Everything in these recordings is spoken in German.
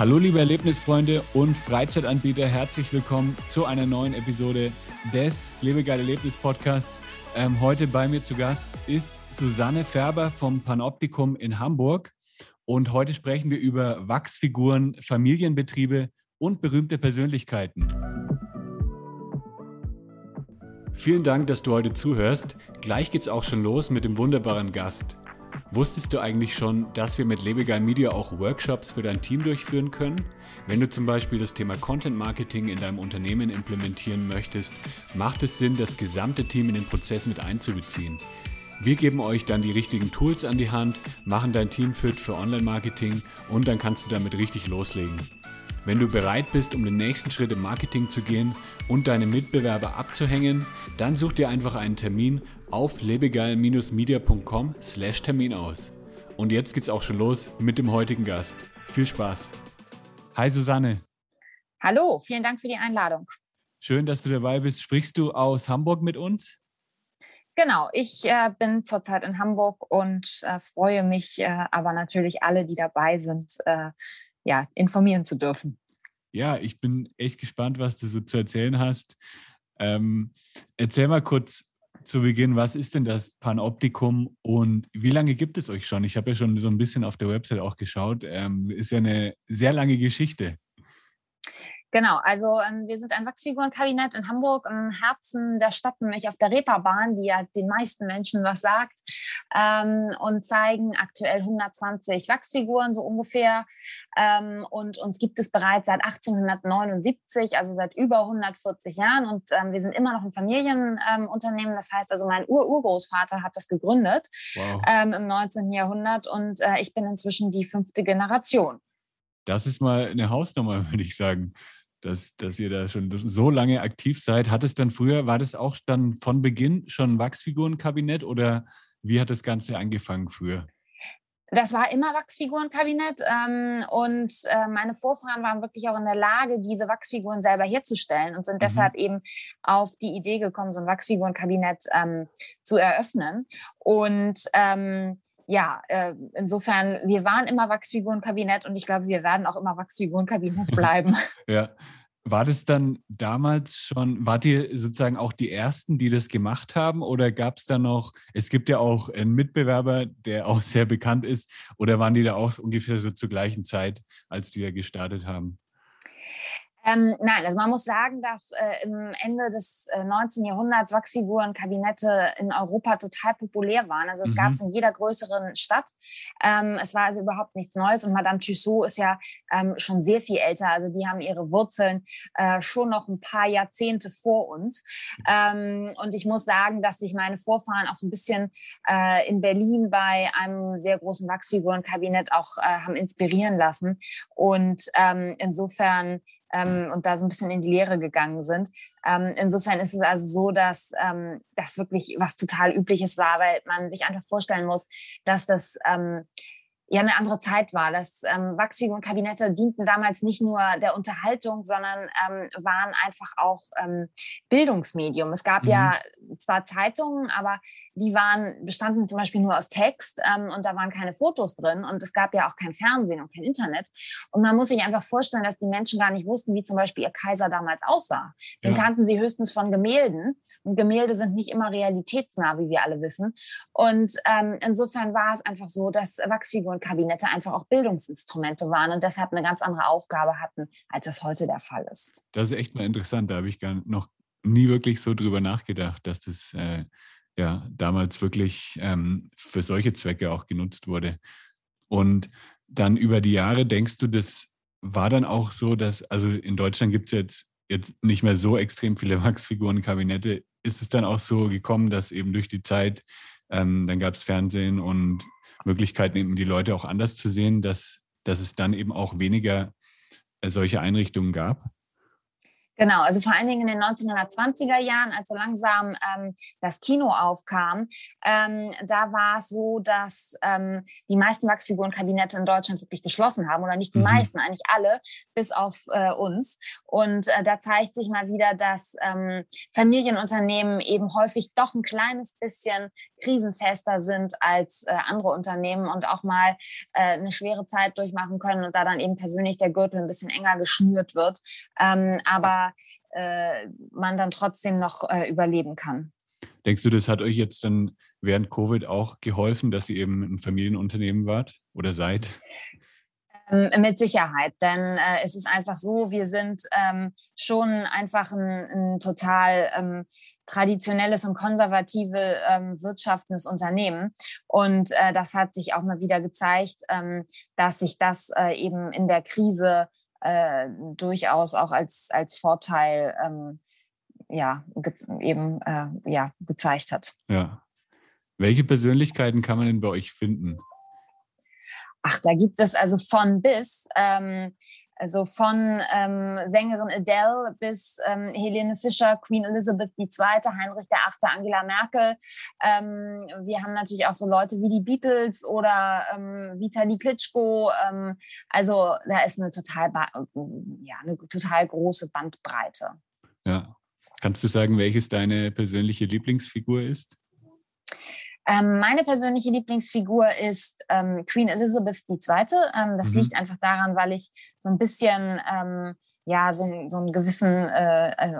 Hallo liebe Erlebnisfreunde und Freizeitanbieter, herzlich willkommen zu einer neuen Episode des Lebegeil Erlebnis Podcasts. Ähm, heute bei mir zu Gast ist Susanne Färber vom Panoptikum in Hamburg und heute sprechen wir über Wachsfiguren, Familienbetriebe und berühmte Persönlichkeiten. Vielen Dank, dass du heute zuhörst. Gleich geht's auch schon los mit dem wunderbaren Gast. Wusstest du eigentlich schon, dass wir mit Lebegeil Media auch Workshops für dein Team durchführen können? Wenn du zum Beispiel das Thema Content Marketing in deinem Unternehmen implementieren möchtest, macht es Sinn, das gesamte Team in den Prozess mit einzubeziehen. Wir geben euch dann die richtigen Tools an die Hand, machen dein Team fit für Online-Marketing und dann kannst du damit richtig loslegen. Wenn du bereit bist, um den nächsten Schritt im Marketing zu gehen und deine Mitbewerber abzuhängen, dann such dir einfach einen Termin auf lebegeil-media.com slash Termin aus. Und jetzt geht's auch schon los mit dem heutigen Gast. Viel Spaß. Hi Susanne. Hallo, vielen Dank für die Einladung. Schön, dass du dabei bist. Sprichst du aus Hamburg mit uns? Genau, ich äh, bin zurzeit in Hamburg und äh, freue mich, äh, aber natürlich alle, die dabei sind, äh, ja, informieren zu dürfen. Ja, ich bin echt gespannt, was du so zu erzählen hast. Ähm, erzähl mal kurz zu Beginn, was ist denn das Panoptikum und wie lange gibt es euch schon? Ich habe ja schon so ein bisschen auf der Website auch geschaut. Ähm, ist ja eine sehr lange Geschichte. Genau, also ähm, wir sind ein Wachsfigurenkabinett in Hamburg im Herzen der Stadt, nämlich auf der Reeperbahn, die ja den meisten Menschen was sagt, ähm, und zeigen aktuell 120 Wachsfiguren so ungefähr. Ähm, und uns gibt es bereits seit 1879, also seit über 140 Jahren. Und ähm, wir sind immer noch ein Familienunternehmen. das heißt also, mein Ur-Urgroßvater hat das gegründet wow. Ähm, im 19. Jahrhundert und äh, ich bin inzwischen die fünfte Generation. Das ist mal eine Hausnummer, würde ich sagen dass, dass ihr da schon so lange aktiv seid. Hat es dann früher, war das auch dann von Beginn schon ein Wachsfigurenkabinett oder wie hat das Ganze angefangen früher? Das war immer Wachsfigurenkabinett ähm, und äh, meine Vorfahren waren wirklich auch in der Lage, diese Wachsfiguren selber herzustellen und sind mhm. deshalb eben auf die Idee gekommen, so ein Wachsfigurenkabinett ähm, zu eröffnen. Und ähm, ja, äh, insofern, wir waren immer Wachsfigurenkabinett und ich glaube, wir werden auch immer Wachsfigurenkabinett bleiben. ja. War das dann damals schon, wart ihr sozusagen auch die Ersten, die das gemacht haben oder gab es da noch, es gibt ja auch einen Mitbewerber, der auch sehr bekannt ist, oder waren die da auch ungefähr so zur gleichen Zeit, als die da gestartet haben? Ähm, nein, also man muss sagen, dass äh, im Ende des äh, 19. Jahrhunderts Wachsfigurenkabinette in Europa total populär waren. Also es mhm. gab es in jeder größeren Stadt. Ähm, es war also überhaupt nichts Neues und Madame Tussaud ist ja ähm, schon sehr viel älter. Also die haben ihre Wurzeln äh, schon noch ein paar Jahrzehnte vor uns. Ähm, und ich muss sagen, dass sich meine Vorfahren auch so ein bisschen äh, in Berlin bei einem sehr großen Wachsfigurenkabinett auch äh, haben inspirieren lassen. Und ähm, insofern ähm, und da so ein bisschen in die Lehre gegangen sind. Ähm, insofern ist es also so, dass ähm, das wirklich was total Übliches war, weil man sich einfach vorstellen muss, dass das ähm, ja eine andere Zeit war. Das ähm, Wachsfigurenkabinette dienten damals nicht nur der Unterhaltung, sondern ähm, waren einfach auch ähm, Bildungsmedium. Es gab mhm. ja zwar Zeitungen, aber die waren, bestanden zum Beispiel nur aus Text ähm, und da waren keine Fotos drin und es gab ja auch kein Fernsehen und kein Internet. Und man muss sich einfach vorstellen, dass die Menschen gar nicht wussten, wie zum Beispiel ihr Kaiser damals aussah. Den ja. kannten sie höchstens von Gemälden und Gemälde sind nicht immer realitätsnah, wie wir alle wissen. Und ähm, insofern war es einfach so, dass Wachsfigurenkabinette einfach auch Bildungsinstrumente waren und deshalb eine ganz andere Aufgabe hatten, als es heute der Fall ist. Das ist echt mal interessant. Da habe ich gar noch nie wirklich so drüber nachgedacht, dass das äh, ja damals wirklich ähm, für solche Zwecke auch genutzt wurde. Und dann über die Jahre denkst du, das war dann auch so, dass, also in Deutschland gibt es jetzt, jetzt nicht mehr so extrem viele Wachsfigurenkabinette. Ist es dann auch so gekommen, dass eben durch die Zeit, ähm, dann gab es Fernsehen und Möglichkeiten, eben die Leute auch anders zu sehen, dass, dass es dann eben auch weniger äh, solche Einrichtungen gab? Genau, also vor allen Dingen in den 1920er Jahren, als so langsam ähm, das Kino aufkam, ähm, da war es so, dass ähm, die meisten Wachsfigurenkabinette in Deutschland wirklich geschlossen haben oder nicht die mhm. meisten, eigentlich alle, bis auf äh, uns. Und äh, da zeigt sich mal wieder, dass ähm, Familienunternehmen eben häufig doch ein kleines bisschen krisenfester sind als äh, andere Unternehmen und auch mal äh, eine schwere Zeit durchmachen können und da dann eben persönlich der Gürtel ein bisschen enger geschnürt wird. Ähm, aber äh, man dann trotzdem noch äh, überleben kann. Denkst du, das hat euch jetzt dann während Covid auch geholfen, dass ihr eben ein Familienunternehmen wart oder seid? Ähm, mit Sicherheit, denn äh, es ist einfach so, wir sind ähm, schon einfach ein, ein total ähm, traditionelles und konservative ähm, wirtschaftendes Unternehmen. Und äh, das hat sich auch mal wieder gezeigt, ähm, dass sich das äh, eben in der Krise äh, durchaus auch als, als Vorteil ähm, ja, eben äh, ja, gezeigt hat. Ja. Welche Persönlichkeiten kann man denn bei euch finden? Ach, da gibt es also von bis. Ähm, also von ähm, Sängerin Adele bis ähm, Helene Fischer, Queen Elizabeth II., Heinrich VIII., Angela Merkel. Ähm, wir haben natürlich auch so Leute wie die Beatles oder ähm, Vitali Klitschko. Ähm, also da ist eine total, ja, eine total große Bandbreite. Ja. Kannst du sagen, welches deine persönliche Lieblingsfigur ist? Ähm, meine persönliche Lieblingsfigur ist ähm, Queen Elizabeth II. Ähm, das mhm. liegt einfach daran, weil ich so ein bisschen ähm, ja, so, so einen gewissen, äh, äh,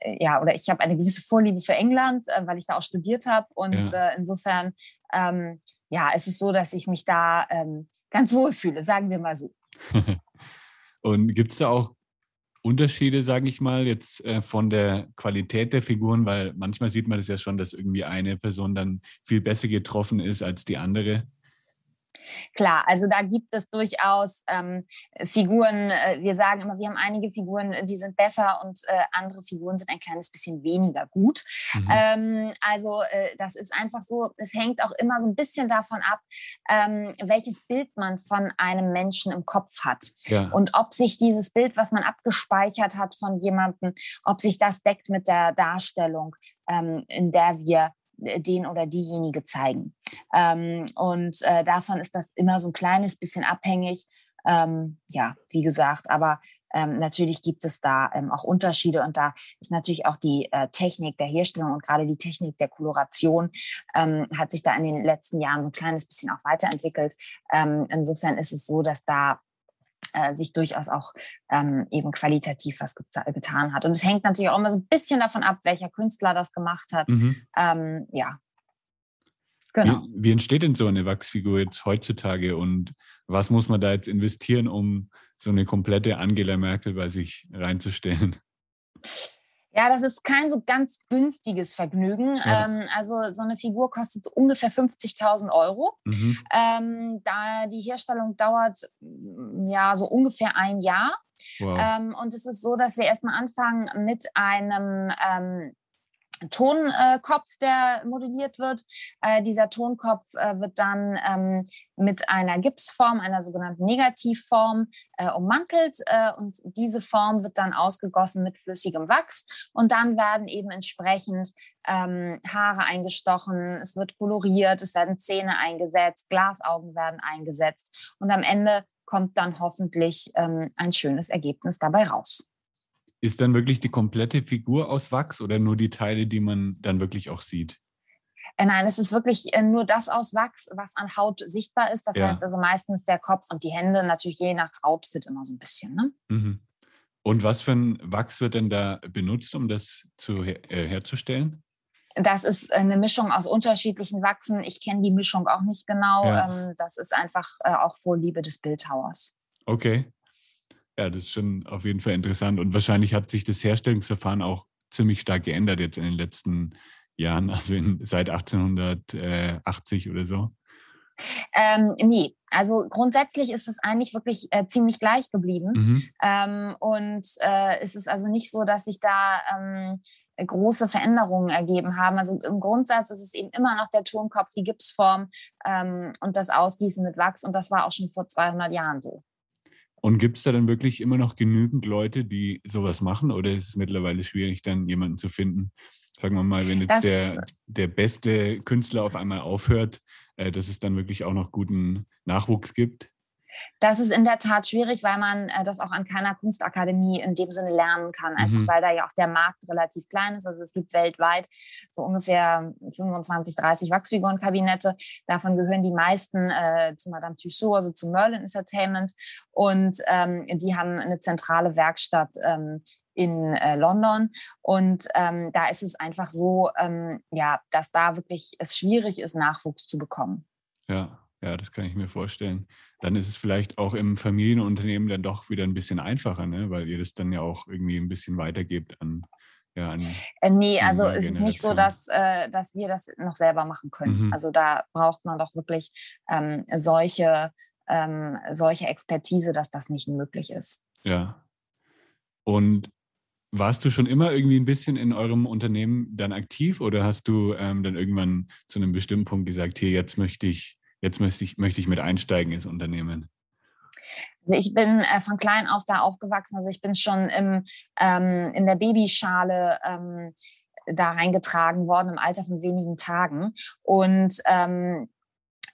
äh, ja, oder ich habe eine gewisse Vorliebe für England, äh, weil ich da auch studiert habe. Und ja. Äh, insofern, ähm, ja, es ist so, dass ich mich da ähm, ganz wohl fühle, sagen wir mal so. Und gibt es da auch Unterschiede, sage ich mal, jetzt äh, von der Qualität der Figuren, weil manchmal sieht man das ja schon, dass irgendwie eine Person dann viel besser getroffen ist als die andere. Klar, also da gibt es durchaus ähm, Figuren, äh, wir sagen immer, wir haben einige Figuren, die sind besser und äh, andere Figuren sind ein kleines bisschen weniger gut. Mhm. Ähm, also äh, das ist einfach so, es hängt auch immer so ein bisschen davon ab, ähm, welches Bild man von einem Menschen im Kopf hat. Ja. Und ob sich dieses Bild, was man abgespeichert hat von jemandem, ob sich das deckt mit der Darstellung, ähm, in der wir äh, den oder diejenige zeigen. Ähm, und äh, davon ist das immer so ein kleines bisschen abhängig. Ähm, ja, wie gesagt, aber ähm, natürlich gibt es da ähm, auch Unterschiede und da ist natürlich auch die äh, Technik der Herstellung und gerade die Technik der Koloration ähm, hat sich da in den letzten Jahren so ein kleines bisschen auch weiterentwickelt. Ähm, insofern ist es so, dass da äh, sich durchaus auch ähm, eben qualitativ was getan hat. Und es hängt natürlich auch immer so ein bisschen davon ab, welcher Künstler das gemacht hat. Mhm. Ähm, ja. Genau. Wie, wie, entsteht denn so eine Wachsfigur jetzt heutzutage und was muss man da jetzt investieren, um so eine komplette Angela Merkel bei sich reinzustellen? Ja, das ist kein so ganz günstiges Vergnügen. Ja. Ähm, also so eine Figur kostet ungefähr 50.000 Euro. Mhm. Ähm, da die Herstellung dauert mm, ja so ungefähr ein Jahr. Wow. Ähm, und es ist so, dass wir erstmal anfangen mit einem ähm, Tonkopf, der modelliert wird. Äh, dieser Tonkopf äh, wird dann ähm, mit einer Gipsform, einer sogenannten Negativform, äh, ummantelt äh, und diese Form wird dann ausgegossen mit flüssigem Wachs und dann werden eben entsprechend ähm, Haare eingestochen, es wird koloriert, es werden Zähne eingesetzt, Glasaugen werden eingesetzt und am Ende kommt dann hoffentlich ähm, ein schönes Ergebnis dabei raus. Ist dann wirklich die komplette Figur aus Wachs oder nur die Teile, die man dann wirklich auch sieht? Äh, nein, es ist wirklich äh, nur das aus Wachs, was an Haut sichtbar ist. Das ja. heißt also meistens der Kopf und die Hände, natürlich je nach Outfit immer so ein bisschen. Ne? Mhm. Und was für ein Wachs wird denn da benutzt, um das zu, äh, herzustellen? Das ist eine Mischung aus unterschiedlichen Wachsen. Ich kenne die Mischung auch nicht genau. Ja. Ähm, das ist einfach auch Vorliebe des Bildhauers. Okay. Ja, das ist schon auf jeden Fall interessant. Und wahrscheinlich hat sich das Herstellungsverfahren auch ziemlich stark geändert jetzt in den letzten Jahren, also in, seit 1880 oder so. Ähm, nee, also grundsätzlich ist es eigentlich wirklich äh, ziemlich gleich geblieben. Mhm. Ähm, und äh, es ist also nicht so, dass sich da ähm, große Veränderungen ergeben haben. Also im Grundsatz ist es eben immer noch der Turmkopf, die Gipsform ähm, und das Ausgießen mit Wachs. Und das war auch schon vor 200 Jahren so. Und gibt es da dann wirklich immer noch genügend Leute, die sowas machen? Oder ist es mittlerweile schwierig, dann jemanden zu finden? Sagen wir mal, wenn jetzt der, der beste Künstler auf einmal aufhört, äh, dass es dann wirklich auch noch guten Nachwuchs gibt? Das ist in der Tat schwierig, weil man äh, das auch an keiner Kunstakademie in dem Sinne lernen kann, einfach mhm. weil da ja auch der Markt relativ klein ist. Also es gibt weltweit so ungefähr 25, 30 Wachsfigurenkabinette. Davon gehören die meisten äh, zu Madame Tussauds, also zu Merlin Entertainment. Und ähm, die haben eine zentrale Werkstatt ähm, in äh, London. Und ähm, da ist es einfach so, ähm, ja, dass da wirklich es schwierig ist, Nachwuchs zu bekommen. Ja, ja, das kann ich mir vorstellen. Dann ist es vielleicht auch im Familienunternehmen dann doch wieder ein bisschen einfacher, ne? weil ihr das dann ja auch irgendwie ein bisschen weitergebt an. Ja, an äh, nee, also es ist nicht so, dass, äh, dass wir das noch selber machen können. Mhm. Also da braucht man doch wirklich ähm, solche, ähm, solche Expertise, dass das nicht möglich ist. Ja. Und warst du schon immer irgendwie ein bisschen in eurem Unternehmen dann aktiv oder hast du ähm, dann irgendwann zu einem bestimmten Punkt gesagt, hier, jetzt möchte ich, jetzt möchte ich, möchte ich mit einsteigen ins Unternehmen? Also ich bin äh, von klein auf da aufgewachsen. Also ich bin schon im, ähm, in der Babyschale ähm, da reingetragen worden im Alter von wenigen Tagen. Und ähm,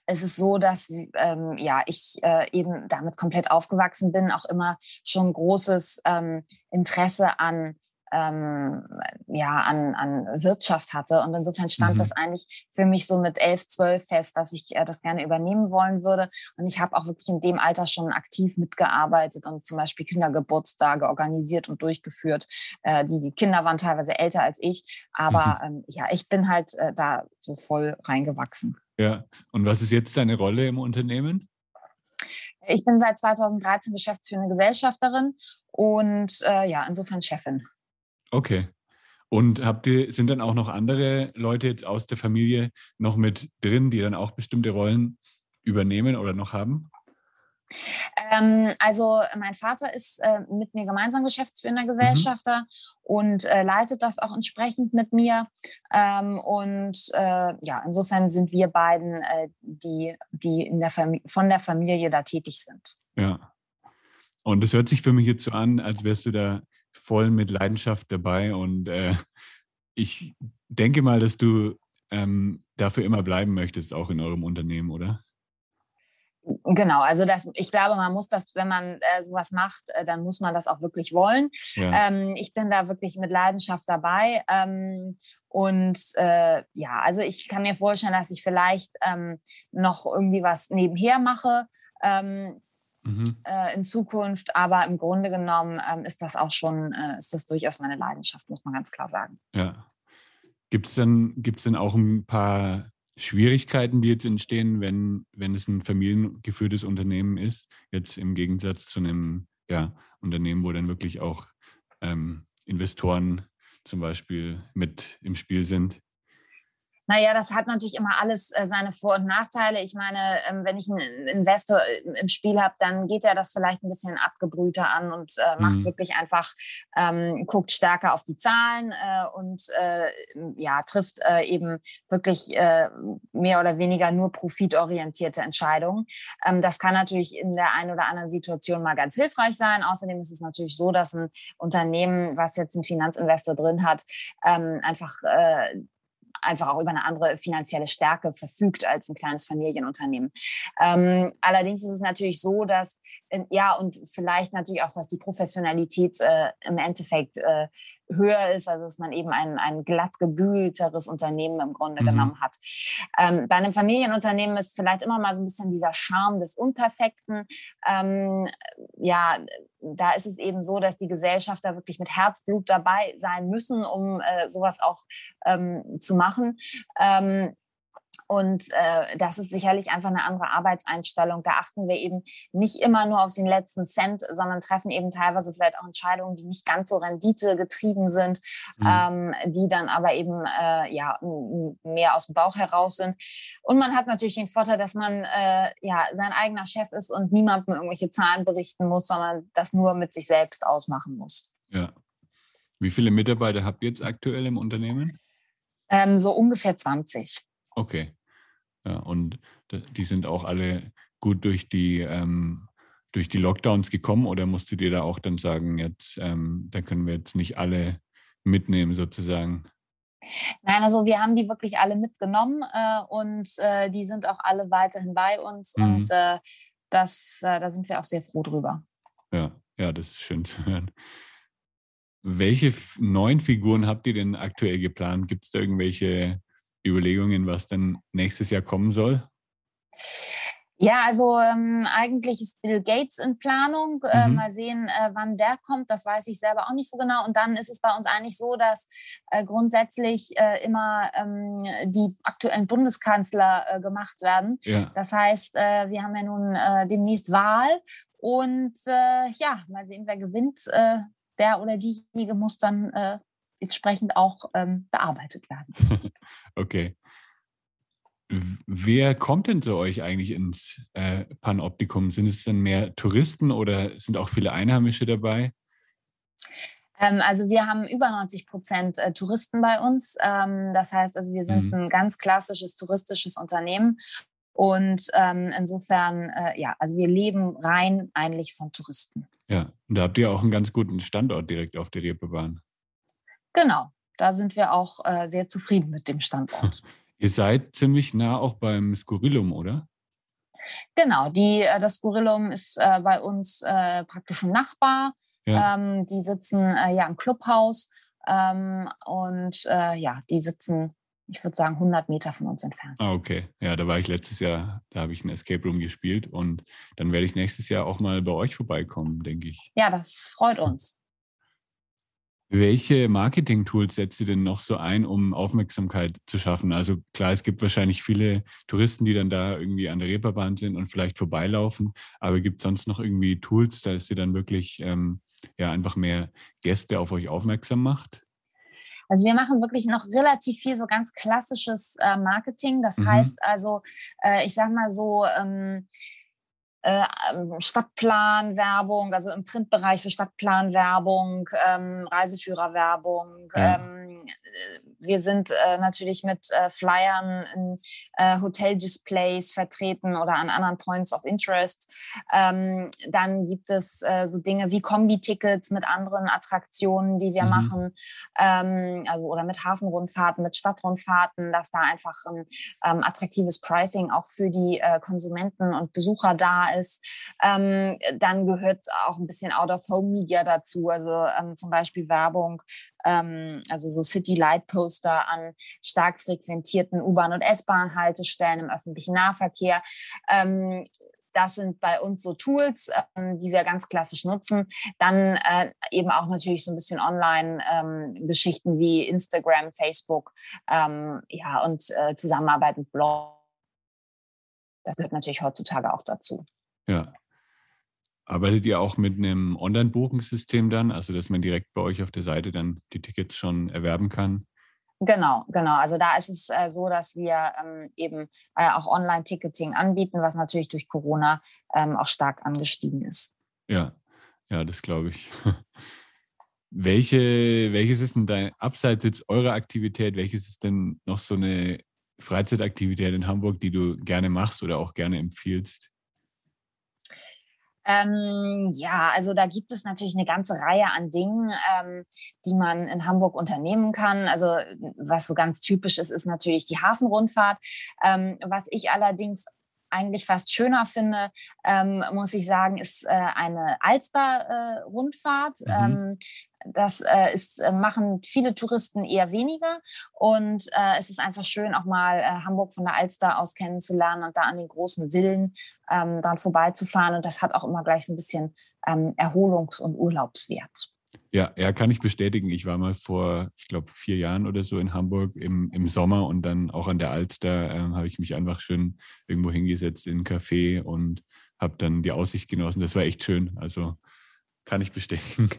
es ist so, dass ähm, ja, ich äh, eben damit komplett aufgewachsen bin, auch immer schon großes ähm, Interesse an ähm, ja, an, an Wirtschaft hatte. Und insofern stand mhm. das eigentlich für mich so mit elf, zwölf fest, dass ich äh, das gerne übernehmen wollen würde. Und ich habe auch wirklich in dem Alter schon aktiv mitgearbeitet und zum Beispiel Kindergeburtstage organisiert und durchgeführt. Äh, die, Kinder waren teilweise älter als ich, aber mhm. ähm, ja, ich bin halt äh, da so voll reingewachsen. Ja, und was ist jetzt deine Rolle im Unternehmen? Ich bin seit 2013 geschäftsführende Gesellschafterin und äh, ja, insofern Chefin. Okay. Und habt ihr, sind dann auch noch andere Leute jetzt aus der Familie noch mit drin, die dann auch bestimmte Rollen übernehmen oder noch haben? Ähm, also mein Vater ist äh, mit mir gemeinsam geschäftsführender mhm. Gesellschafter mhm. und äh, leitet das auch entsprechend mit mir. Ähm, und äh, ja, insofern sind wir beiden äh, die, die in der von der Familie da tätig sind. Ja. Und es hört sich für mich jetzt so an, als wärst du da voll mit Leidenschaft dabei. Und äh, ich denke mal, dass du ähm, dafür immer bleiben möchtest, auch in eurem Unternehmen, oder? Genau, also das, ich glaube, man muss das, wenn man äh, sowas macht, äh, dann muss man das auch wirklich wollen. Ja. Ähm, ich bin da wirklich mit Leidenschaft dabei. Ähm, und äh, ja, also ich kann mir vorstellen, dass ich vielleicht ähm, noch irgendwie was nebenher mache ähm, mhm. Äh, in Zukunft. Aber im Grunde genommen ähm, ist das auch schon, äh, ist das durchaus meine Leidenschaft, muss man ganz klar sagen. Ja. Gibt es denn, gibt's denn auch ein paar Schwierigkeiten, die jetzt entstehen, wenn, wenn es ein familiengeführtes Unternehmen ist, jetzt im Gegensatz zu einem ja, Unternehmen, wo dann wirklich auch ähm, Investoren zum Beispiel mit im Spiel sind? Naja, das hat natürlich immer alles äh, seine Vor- und Nachteile. Ich meine, ähm, wenn ich einen Investor äh, im Spiel habe, dann geht er das vielleicht ein bisschen abgebrühter an und äh, macht mhm. wirklich einfach, ähm, guckt stärker auf die Zahlen äh, und äh, ja, trifft äh, eben wirklich mehr oder weniger nur profitorientierte Entscheidungen. Ähm, das kann natürlich in der einen oder anderen Situation mal ganz hilfreich sein. Außerdem ist es natürlich so, dass ein Unternehmen, was jetzt einen Finanzinvestor drin hat, ähm, einfach einfach auch über eine andere finanzielle Stärke verfügt als ein kleines Familienunternehmen. Ähm, allerdings ist es natürlich so, dass, äh, ja, und vielleicht natürlich auch, dass die Professionalität äh, im Endeffekt äh, höher ist, also dass man eben ein, ein glatt gebügelteres Unternehmen im Grunde mhm. genommen hat. Ähm, bei einem Familienunternehmen ist vielleicht immer mal so ein bisschen dieser Charme des Unperfekten. Ähm, ja, da ist es eben so, dass die Gesellschafter wirklich mit Herzblut dabei sein müssen, um äh, sowas auch ähm, zu machen. Ähm, und äh, das ist sicherlich einfach eine andere Arbeitseinstellung. Da achten wir eben nicht immer nur auf den letzten Cent, sondern treffen eben teilweise vielleicht auch Entscheidungen, die nicht ganz so renditegetrieben sind, mhm. ähm, die dann aber eben äh, ja mehr aus dem Bauch heraus sind. Und man hat natürlich den Vorteil, dass man äh, ja sein eigener Chef ist und niemandem irgendwelche Zahlen berichten muss, sondern das nur mit sich selbst ausmachen muss. Ja. Wie viele Mitarbeiter habt ihr jetzt aktuell im Unternehmen? Ähm, so ungefähr 20. Okay. Ja, und die sind auch alle gut durch die, ähm, durch die Lockdowns gekommen oder musstet ihr da auch dann sagen, jetzt, ähm, da können wir jetzt nicht alle mitnehmen sozusagen? Nein, also wir haben die wirklich alle mitgenommen äh, und äh, die sind auch alle weiterhin bei uns mhm. und äh, das, äh, da sind wir auch sehr froh drüber. Ja, ja, das ist schön zu hören. Welche neuen Figuren habt ihr denn aktuell geplant? Gibt es da irgendwelche Überlegungen, was dann nächstes Jahr kommen soll? Ja, also ähm, eigentlich ist Bill Gates in Planung. Äh, mhm. Mal sehen, äh, wann der kommt. Das weiß ich selber auch nicht so genau. Und dann ist es bei uns eigentlich so, dass äh, grundsätzlich äh, immer ähm, die aktuellen Bundeskanzler äh, gemacht werden. Ja. Das heißt, äh, wir haben ja nun demnächst Wahl. Und ja, mal sehen, wer gewinnt. der oder diejenige muss dann entsprechend auch ähm, bearbeitet werden. okay. Wer kommt denn zu euch eigentlich ins äh, Panoptikum? Sind es denn mehr Touristen oder sind auch viele Einheimische dabei? Ähm, also wir haben über 90 Prozent äh, Touristen bei uns. Ähm, das heißt, also wir sind mhm. ein ganz klassisches touristisches Unternehmen. Und ähm, insofern, äh, ja, also wir leben rein eigentlich von Touristen. Ja, und da habt ihr auch einen ganz guten Standort direkt auf der Reeperbahn. Genau, da sind wir auch äh, sehr zufrieden mit dem Standort. Ihr seid ziemlich nah auch beim Skurrilum, oder? Genau, die, äh, das Skurrilum ist äh, bei uns äh, praktisch ein Nachbar. Ja. Ähm, die sitzen äh, ja im Clubhaus ähm, und ja, die sitzen, ich würde sagen, 100 Meter von uns entfernt. Ah, okay. Ja, da war ich letztes Jahr, da habe ich ein Escape Room gespielt und dann werde ich nächstes Jahr auch mal bei euch vorbeikommen, denke ich. Ja, das freut uns. Welche Marketing-Tools setzt ihr denn noch so ein, um Aufmerksamkeit zu schaffen? Also klar, es gibt wahrscheinlich viele Touristen, die dann da irgendwie an der Reeperbahn sind und vielleicht vorbeilaufen, aber gibt es sonst noch irgendwie Tools, dass ihr dann wirklich ähm, ja einfach mehr Gäste auf euch aufmerksam macht? Also wir machen wirklich noch relativ viel so ganz klassisches äh, Marketing. Das mhm. heißt also, äh, ich sag mal so, ähm, äh, Stadtplanwerbung, also im Printbereich so Stadtplanwerbung, ähm, Reiseführerwerbung. Ja. Ähm, wir sind äh, natürlich mit äh, Flyern in äh, Hoteldisplays vertreten oder an anderen Points of Interest. Ähm, dann gibt es äh, so Dinge wie Kombi-Tickets mit anderen Attraktionen, die wir mhm. machen, ähm, also oder mit Hafenrundfahrten, mit Stadtrundfahrten, dass da einfach ein ähm, attraktives Pricing auch für die äh, Konsumenten und Besucher da ist. Ähm, dann gehört auch ein bisschen Out-of-Home-Media dazu, also ähm, zum Beispiel Werbung, ähm, also so City Light Poster an stark frequentierten U-Bahn- und S-Bahn-Haltestellen im öffentlichen Nahverkehr. Ähm, das sind bei uns so Tools, ähm, die wir ganz klassisch nutzen. Dann äh, eben auch natürlich so ein bisschen Online-Geschichten ähm, wie Instagram, Facebook, ähm, ja, und äh, Zusammenarbeit mit Blog. Das gehört natürlich heutzutage auch dazu. Ja. Arbeitet ihr auch mit einem Online-Buchungssystem dann, also dass man direkt bei euch auf der Seite dann die Tickets schon erwerben kann? Genau, genau. Also da ist es äh, so, dass wir ähm, eben äh, auch Online-Ticketing anbieten, was natürlich durch Corona ähm, auch stark angestiegen ist. Ja, ja, das glaube ich. Welche, welches ist denn dein, abseits jetzt eurer Aktivität, welches ist denn noch so eine Freizeitaktivität in Hamburg, die du gerne machst oder auch gerne empfiehlst? Ähm, ja, also da gibt es natürlich eine ganze Reihe an Dingen, ähm, die man in Hamburg unternehmen kann. Also was so ganz typisch ist, ist natürlich die Hafenrundfahrt. Ähm, was ich allerdings eigentlich fast schöner finde, ähm, muss ich sagen, ist äh, eine Alster-Rundfahrt. Äh, mhm. ähm, das äh, ist, äh, machen viele Touristen eher weniger. Und äh, es ist einfach schön, auch mal äh, Hamburg von der Alster aus kennenzulernen und da an den großen Villen ähm, dran vorbeizufahren. Und das hat auch immer gleich so ein bisschen ähm, Erholungs- und Urlaubswert. Ja, ja, kann ich bestätigen. Ich war mal vor, ich glaube, vier Jahren oder so in Hamburg im, im Sommer und dann auch an der Alster äh, habe ich mich einfach schön irgendwo hingesetzt in ein Café und habe dann die Aussicht genossen. Das war echt schön. Also kann ich bestätigen.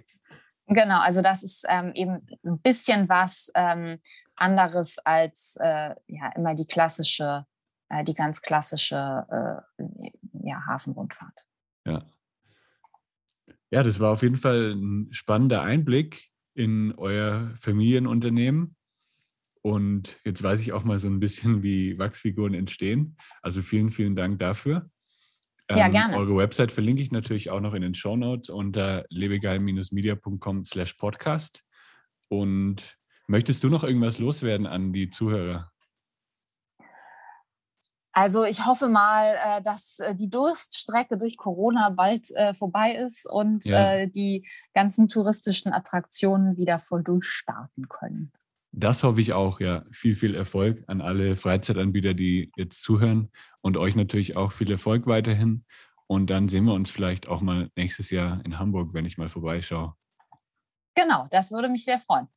Genau, also das ist ähm, eben so ein bisschen was ähm, anderes als äh, ja immer die klassische, äh, die ganz klassische äh, ja, Hafenrundfahrt. Ja. Ja, das war auf jeden Fall ein spannender Einblick in euer Familienunternehmen. Und jetzt weiß ich auch mal so ein bisschen, wie Wachsfiguren entstehen. Also vielen, vielen Dank dafür. Ja, ähm, gerne. Eure Website verlinke ich natürlich auch noch in den Show Notes unter lebegeil-media.com slash podcast. Und möchtest du noch irgendwas loswerden an die Zuhörer? Also ich hoffe mal, äh, dass äh, die Durststrecke durch Corona bald äh, vorbei ist und ja. die ganzen touristischen Attraktionen wieder voll durchstarten können. Das hoffe ich auch, ja. Viel, viel Erfolg an alle Freizeitanbieter, die jetzt zuhören und euch natürlich auch viel Erfolg weiterhin. Und dann sehen wir uns vielleicht auch mal nächstes Jahr in Hamburg, wenn ich mal vorbeischaue. Genau, das würde mich sehr freuen.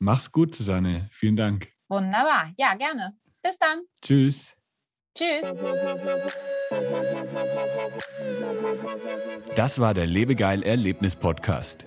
Mach's gut, Susanne. Vielen Dank. Wunderbar. Ja, gerne. Bis dann. Tschüss. Tschüss. Das war der Lebegeil Erlebnis Podcast.